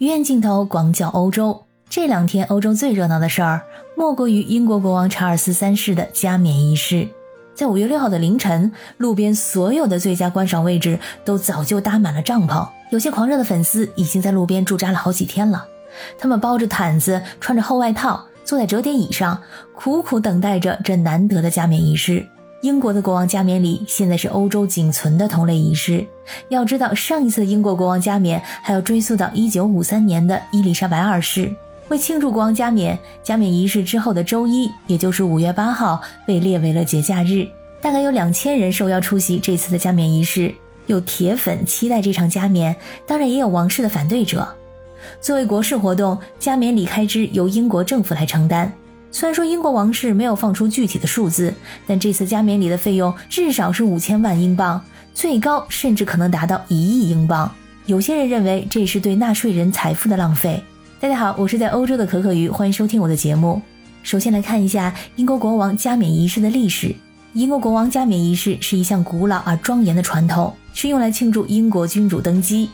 远镜头广角欧洲，这两天欧洲最热闹的事儿，莫过于英国国王查尔斯三世的加冕仪式。在五月六号的凌晨，路边所有的最佳观赏位置都早就搭满了帐篷，有些狂热的粉丝已经在路边驻扎了好几天了。他们包着毯子，穿着厚外套，坐在折叠椅上，苦苦等待着这难得的加冕仪式。英国的国王加冕礼现在是欧洲仅存的同类仪式。要知道，上一次英国国王加冕还要追溯到1953年的伊丽莎白二世。为庆祝国王加冕，加冕仪式之后的周一，也就是5月8号，被列为了节假日。大概有两千人受邀出席这次的加冕仪式，有铁粉期待这场加冕，当然也有王室的反对者。作为国事活动，加冕礼开支由英国政府来承担。虽然说英国王室没有放出具体的数字，但这次加冕礼的费用至少是五千万英镑，最高甚至可能达到一亿英镑。有些人认为这是对纳税人财富的浪费。大家好，我是在欧洲的可可鱼，欢迎收听我的节目。首先来看一下英国国王加冕仪式的历史。英国国王加冕仪式是一项古老而庄严的传统，是用来庆祝英国君主登基。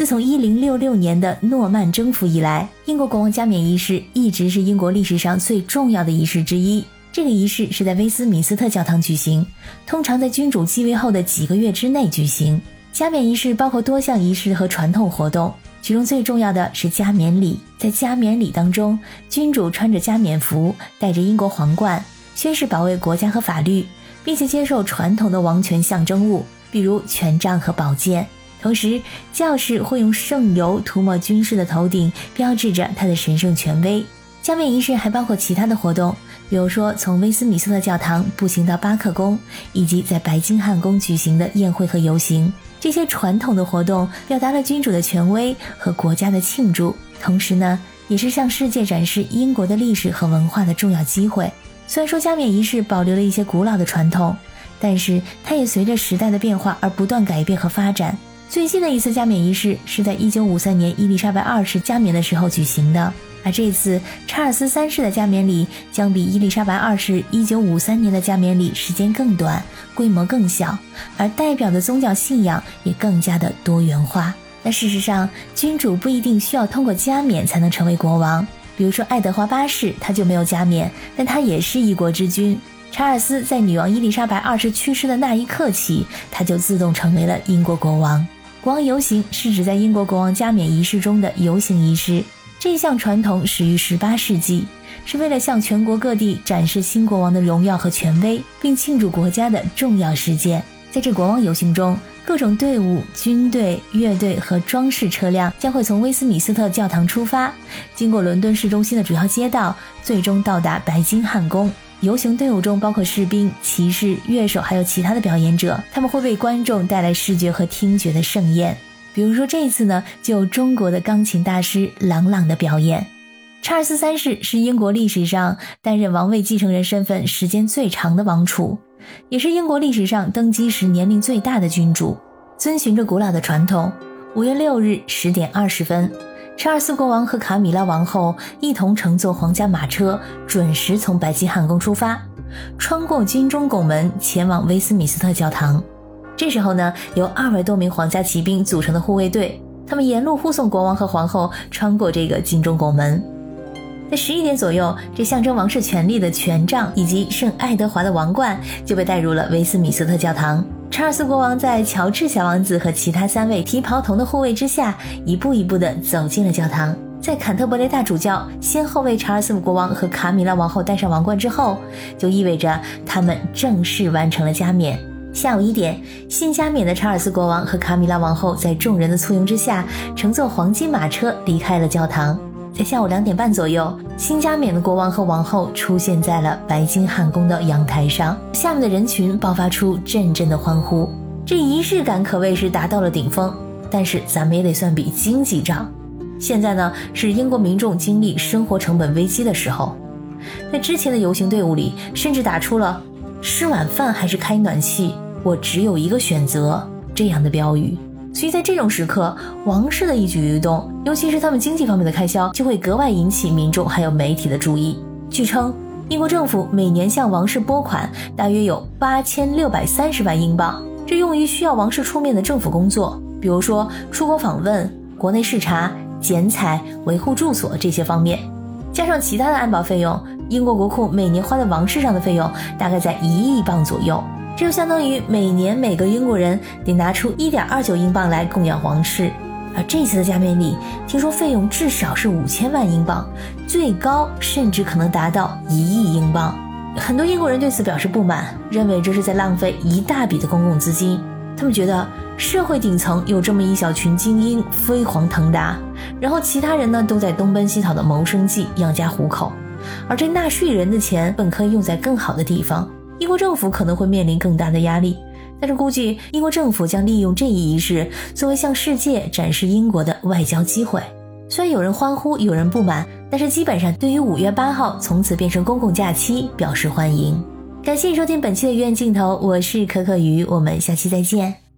自从一零六六年的诺曼征服以来，英国国王加冕仪式一直是英国历史上最重要的仪式之一。这个仪式是在威斯敏斯特教堂举行，通常在君主继位后的几个月之内举行。加冕仪式包括多项仪式和传统活动，其中最重要的是加冕礼。在加冕礼当中，君主穿着加冕服，戴着英国皇冠，宣誓保卫国家和法律，并且接受传统的王权象征物，比如权杖和宝剑。同时，教士会用圣油涂抹军士的头顶，标志着他的神圣权威。加冕仪式还包括其他的活动，比如说从威斯敏斯特教堂步行到巴克宫，以及在白金汉宫举行的宴会和游行。这些传统的活动表达了君主的权威和国家的庆祝，同时呢，也是向世界展示英国的历史和文化的重要机会。虽然说加冕仪式保留了一些古老的传统，但是它也随着时代的变化而不断改变和发展。最近的一次加冕仪式是在1953年伊丽莎白二世加冕的时候举行的，而这次查尔斯三世的加冕礼将比伊丽莎白二世1953年的加冕礼时间更短，规模更小，而代表的宗教信仰也更加的多元化。那事实上，君主不一定需要通过加冕才能成为国王，比如说爱德华八世他就没有加冕，但他也是一国之君。查尔斯在女王伊丽莎白二世去世的那一刻起，他就自动成为了英国国王。国王游行是指在英国国王加冕仪式中的游行仪式。这项传统始于18世纪，是为了向全国各地展示新国王的荣耀和权威，并庆祝国家的重要事件。在这国王游行中，各种队伍、军队、乐队和装饰车辆将会从威斯敏斯特教堂出发，经过伦敦市中心的主要街道，最终到达白金汉宫。游行队伍中包括士兵、骑士、乐手，还有其他的表演者，他们会为观众带来视觉和听觉的盛宴。比如说这一次呢，就有中国的钢琴大师郎朗的表演。查尔斯三世是英国历史上担任王位继承人身份时间最长的王储，也是英国历史上登基时年龄最大的君主。遵循着古老的传统，五月六日十点二十分。查尔斯国王和卡米拉王后一同乘坐皇家马车，准时从白金汉宫出发，穿过金钟拱门，前往威斯敏斯特教堂。这时候呢，由二百多名皇家骑兵组成的护卫队，他们沿路护送国王和皇后穿过这个金钟拱门。在十一点左右，这象征王室权力的权杖以及圣爱德华的王冠就被带入了威斯敏斯特教堂。查尔斯国王在乔治小王子和其他三位提袍童的护卫之下，一步一步地走进了教堂。在坎特伯雷大主教先后为查尔斯国王和卡米拉王后戴上王冠之后，就意味着他们正式完成了加冕。下午一点，新加冕的查尔斯国王和卡米拉王后在众人的簇拥之下，乘坐黄金马车离开了教堂。在下午两点半左右，新加冕的国王和王后出现在了白金汉宫的阳台上，下面的人群爆发出阵阵的欢呼。这仪式感可谓是达到了顶峰。但是咱们也得算笔经济账。现在呢，是英国民众经历生活成本危机的时候。在之前的游行队伍里，甚至打出了“吃晚饭还是开暖气，我只有一个选择”这样的标语。所以在这种时刻，王室的一举一动，尤其是他们经济方面的开销，就会格外引起民众还有媒体的注意。据称，英国政府每年向王室拨款大约有八千六百三十万英镑，这用于需要王室出面的政府工作，比如说出国访问、国内视察、剪彩、维护住所这些方面，加上其他的安保费用，英国国库每年花在王室上的费用大概在一亿镑左右。这就相当于每年每个英国人得拿出一点二九英镑来供养皇室，而这次的加冕礼听说费用至少是五千万英镑，最高甚至可能达到一亿英镑。很多英国人对此表示不满，认为这是在浪费一大笔的公共资金。他们觉得社会顶层有这么一小群精英飞黄腾达，然后其他人呢都在东奔西跑的谋生计养家糊口，而这纳税人的钱本可以用在更好的地方。英国政府可能会面临更大的压力，但是估计英国政府将利用这一仪式作为向世界展示英国的外交机会。虽然有人欢呼，有人不满，但是基本上对于五月八号从此变成公共假期表示欢迎。感谢收听本期的医院镜头，我是可可鱼，我们下期再见。